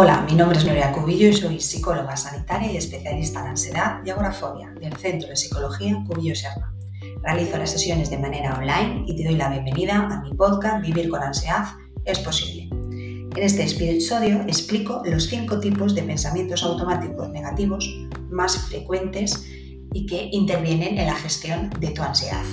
Hola, mi nombre es Nuria Cubillo y soy psicóloga sanitaria y especialista en ansiedad y agorafobia del Centro de Psicología Cubillo Serna. Realizo las sesiones de manera online y te doy la bienvenida a mi podcast Vivir con ansiedad es posible. En este episodio explico los cinco tipos de pensamientos automáticos negativos más frecuentes y que intervienen en la gestión de tu ansiedad.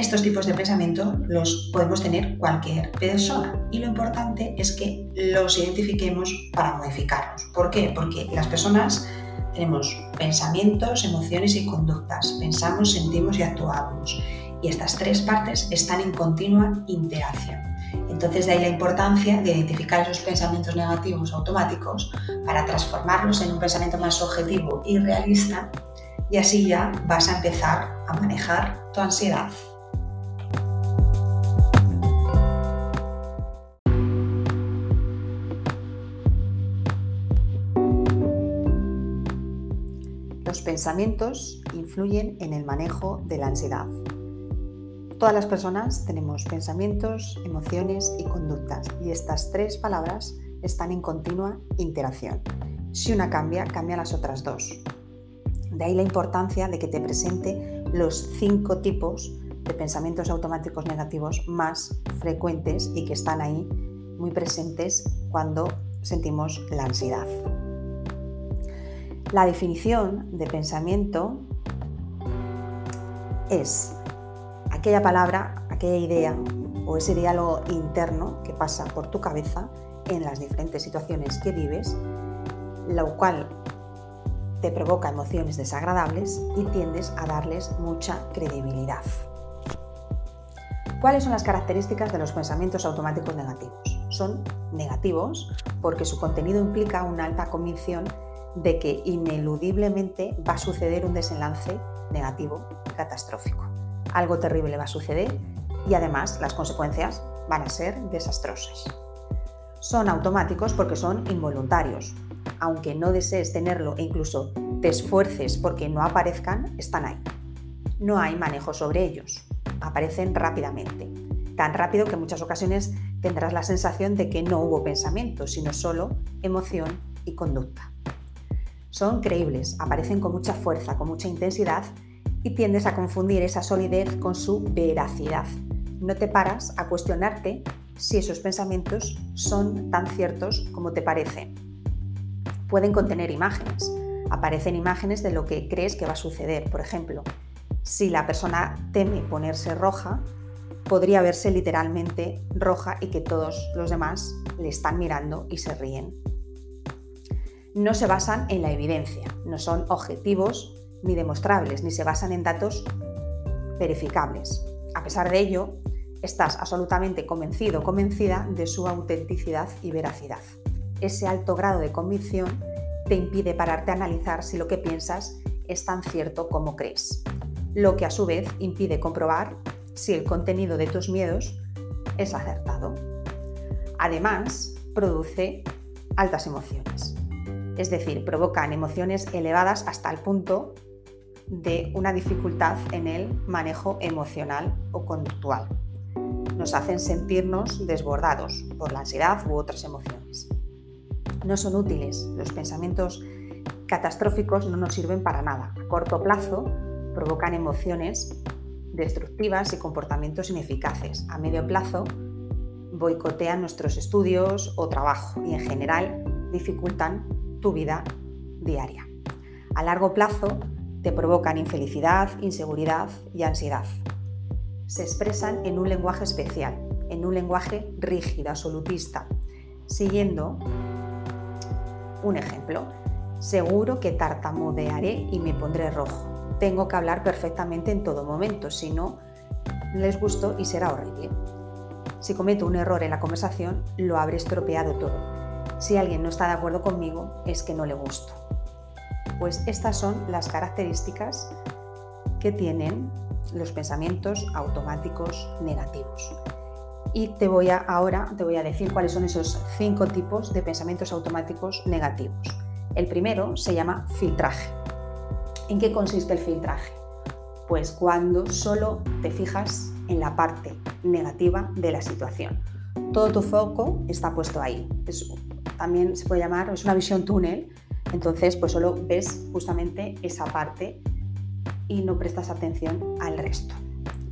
Estos tipos de pensamiento los podemos tener cualquier persona y lo importante es que los identifiquemos para modificarlos. ¿Por qué? Porque las personas tenemos pensamientos, emociones y conductas. Pensamos, sentimos y actuamos. Y estas tres partes están en continua interacción. Entonces de ahí la importancia de identificar esos pensamientos negativos automáticos para transformarlos en un pensamiento más objetivo y realista y así ya vas a empezar a manejar tu ansiedad. Pensamientos influyen en el manejo de la ansiedad. Todas las personas tenemos pensamientos, emociones y conductas y estas tres palabras están en continua interacción. Si una cambia, cambian las otras dos. De ahí la importancia de que te presente los cinco tipos de pensamientos automáticos negativos más frecuentes y que están ahí muy presentes cuando sentimos la ansiedad. La definición de pensamiento es aquella palabra, aquella idea o ese diálogo interno que pasa por tu cabeza en las diferentes situaciones que vives, lo cual te provoca emociones desagradables y tiendes a darles mucha credibilidad. ¿Cuáles son las características de los pensamientos automáticos negativos? Son negativos porque su contenido implica una alta convicción de que ineludiblemente va a suceder un desenlace negativo catastrófico. Algo terrible va a suceder y además las consecuencias van a ser desastrosas. Son automáticos porque son involuntarios. Aunque no desees tenerlo e incluso te esfuerces porque no aparezcan, están ahí. No hay manejo sobre ellos. Aparecen rápidamente. Tan rápido que en muchas ocasiones tendrás la sensación de que no hubo pensamiento, sino solo emoción y conducta. Son creíbles, aparecen con mucha fuerza, con mucha intensidad y tiendes a confundir esa solidez con su veracidad. No te paras a cuestionarte si esos pensamientos son tan ciertos como te parecen. Pueden contener imágenes. Aparecen imágenes de lo que crees que va a suceder. Por ejemplo, si la persona teme ponerse roja, podría verse literalmente roja y que todos los demás le están mirando y se ríen no se basan en la evidencia, no son objetivos ni demostrables, ni se basan en datos verificables. A pesar de ello, estás absolutamente convencido o convencida de su autenticidad y veracidad. Ese alto grado de convicción te impide pararte a analizar si lo que piensas es tan cierto como crees, lo que a su vez impide comprobar si el contenido de tus miedos es acertado. Además, produce altas emociones es decir, provocan emociones elevadas hasta el punto de una dificultad en el manejo emocional o conductual. Nos hacen sentirnos desbordados por la ansiedad u otras emociones. No son útiles, los pensamientos catastróficos no nos sirven para nada. A corto plazo provocan emociones destructivas y comportamientos ineficaces. A medio plazo boicotean nuestros estudios o trabajo y en general dificultan tu vida diaria. A largo plazo te provocan infelicidad, inseguridad y ansiedad. Se expresan en un lenguaje especial, en un lenguaje rígido, absolutista, siguiendo un ejemplo. Seguro que tartamudearé y me pondré rojo. Tengo que hablar perfectamente en todo momento, si no, les gusto y será horrible. Si cometo un error en la conversación, lo habré estropeado todo si alguien no está de acuerdo conmigo, es que no le gusto. Pues estas son las características que tienen los pensamientos automáticos negativos. Y te voy a, ahora te voy a decir cuáles son esos cinco tipos de pensamientos automáticos negativos. El primero se llama filtraje. ¿En qué consiste el filtraje? Pues cuando solo te fijas en la parte negativa de la situación. Todo tu foco está puesto ahí también se puede llamar, es una visión túnel, entonces pues solo ves justamente esa parte y no prestas atención al resto.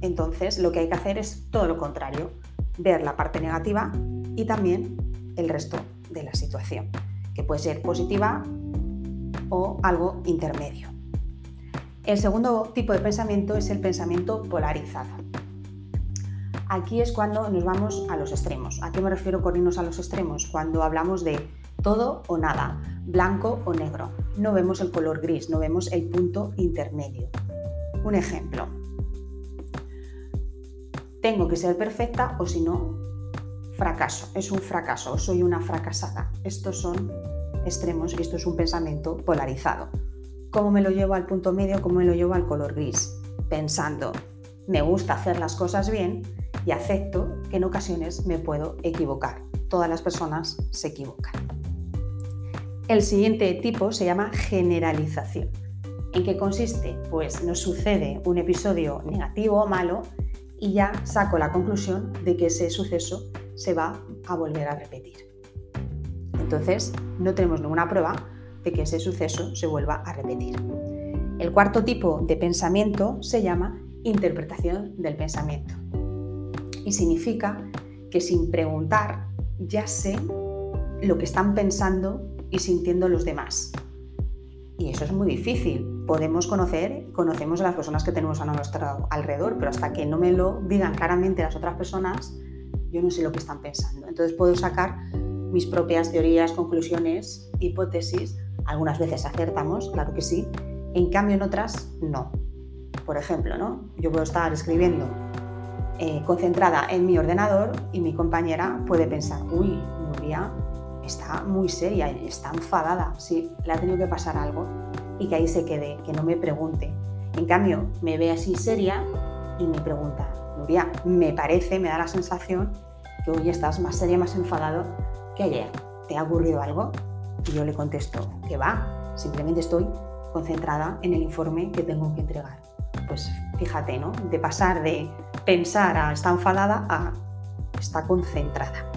Entonces lo que hay que hacer es todo lo contrario, ver la parte negativa y también el resto de la situación, que puede ser positiva o algo intermedio. El segundo tipo de pensamiento es el pensamiento polarizado. Aquí es cuando nos vamos a los extremos. ¿A qué me refiero con irnos a los extremos? Cuando hablamos de todo o nada, blanco o negro. No vemos el color gris, no vemos el punto intermedio. Un ejemplo. Tengo que ser perfecta o si no, fracaso. Es un fracaso o soy una fracasada. Estos son extremos y esto es un pensamiento polarizado. ¿Cómo me lo llevo al punto medio? ¿Cómo me lo llevo al color gris? Pensando, me gusta hacer las cosas bien y acepto que en ocasiones me puedo equivocar. Todas las personas se equivocan. El siguiente tipo se llama generalización. ¿En qué consiste? Pues nos sucede un episodio negativo o malo y ya saco la conclusión de que ese suceso se va a volver a repetir. Entonces, no tenemos ninguna prueba de que ese suceso se vuelva a repetir. El cuarto tipo de pensamiento se llama interpretación del pensamiento y significa que sin preguntar ya sé lo que están pensando y sintiendo los demás. Y eso es muy difícil. Podemos conocer, conocemos a las personas que tenemos a nuestro alrededor, pero hasta que no me lo digan claramente las otras personas, yo no sé lo que están pensando. Entonces puedo sacar mis propias teorías, conclusiones, hipótesis. Algunas veces acertamos, claro que sí. En cambio, en otras, no. Por ejemplo, ¿no? yo puedo estar escribiendo eh, concentrada en mi ordenador y mi compañera puede pensar, uy, Nuria está muy seria, está enfadada, sí, le ha tenido que pasar algo y que ahí se quede, que no me pregunte. En cambio, me ve así seria y me pregunta, Nuria, me parece, me da la sensación que hoy estás más seria, más enfadado que ayer. ¿Te ha ocurrido algo? Y yo le contesto, que va, simplemente estoy concentrada en el informe que tengo que entregar. Pues fíjate, ¿no? De pasar de pensar a está enfadada a está concentrada.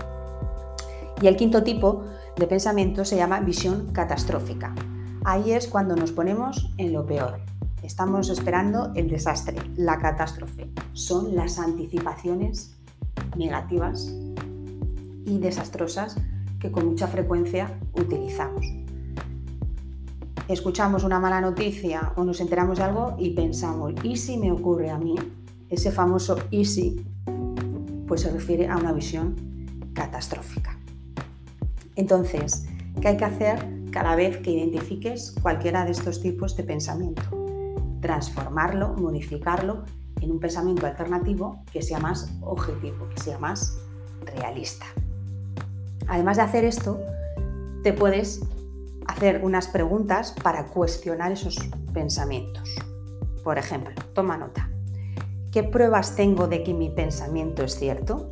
Y el quinto tipo de pensamiento se llama visión catastrófica. Ahí es cuando nos ponemos en lo peor. Estamos esperando el desastre, la catástrofe. Son las anticipaciones negativas y desastrosas que con mucha frecuencia utilizamos. Escuchamos una mala noticia o nos enteramos de algo y pensamos, ¿y si me ocurre a mí? Ese famoso easy, pues se refiere a una visión catastrófica. Entonces, ¿qué hay que hacer cada vez que identifiques cualquiera de estos tipos de pensamiento? Transformarlo, modificarlo en un pensamiento alternativo que sea más objetivo, que sea más realista. Además de hacer esto, te puedes hacer unas preguntas para cuestionar esos pensamientos. Por ejemplo, toma nota. ¿Qué pruebas tengo de que mi pensamiento es cierto?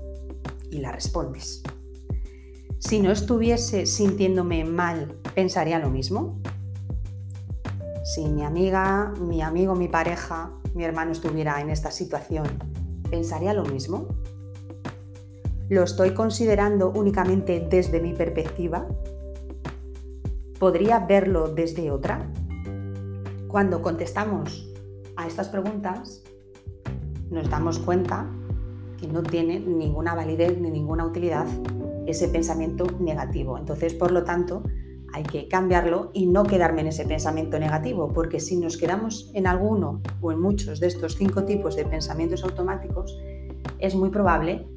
Y la respondes. Si no estuviese sintiéndome mal, ¿pensaría lo mismo? Si mi amiga, mi amigo, mi pareja, mi hermano estuviera en esta situación, ¿pensaría lo mismo? ¿Lo estoy considerando únicamente desde mi perspectiva? ¿Podría verlo desde otra? Cuando contestamos a estas preguntas, nos damos cuenta que no tiene ninguna validez ni ninguna utilidad ese pensamiento negativo. Entonces, por lo tanto, hay que cambiarlo y no quedarme en ese pensamiento negativo, porque si nos quedamos en alguno o en muchos de estos cinco tipos de pensamientos automáticos, es muy probable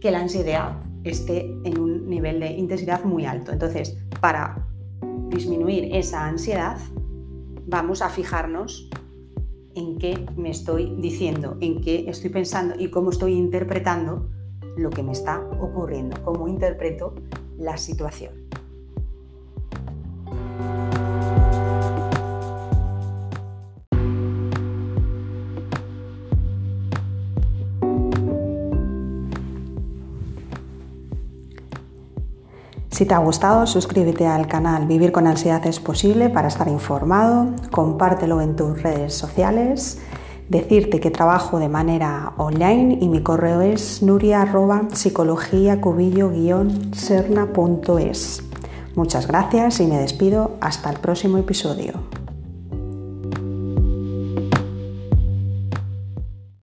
que la ansiedad esté en un nivel de intensidad muy alto. Entonces, para disminuir esa ansiedad, vamos a fijarnos en qué me estoy diciendo, en qué estoy pensando y cómo estoy interpretando lo que me está ocurriendo, cómo interpreto la situación. Si te ha gustado, suscríbete al canal Vivir con Ansiedad es Posible para estar informado, compártelo en tus redes sociales, decirte que trabajo de manera online y mi correo es nuria sernaes Muchas gracias y me despido. Hasta el próximo episodio.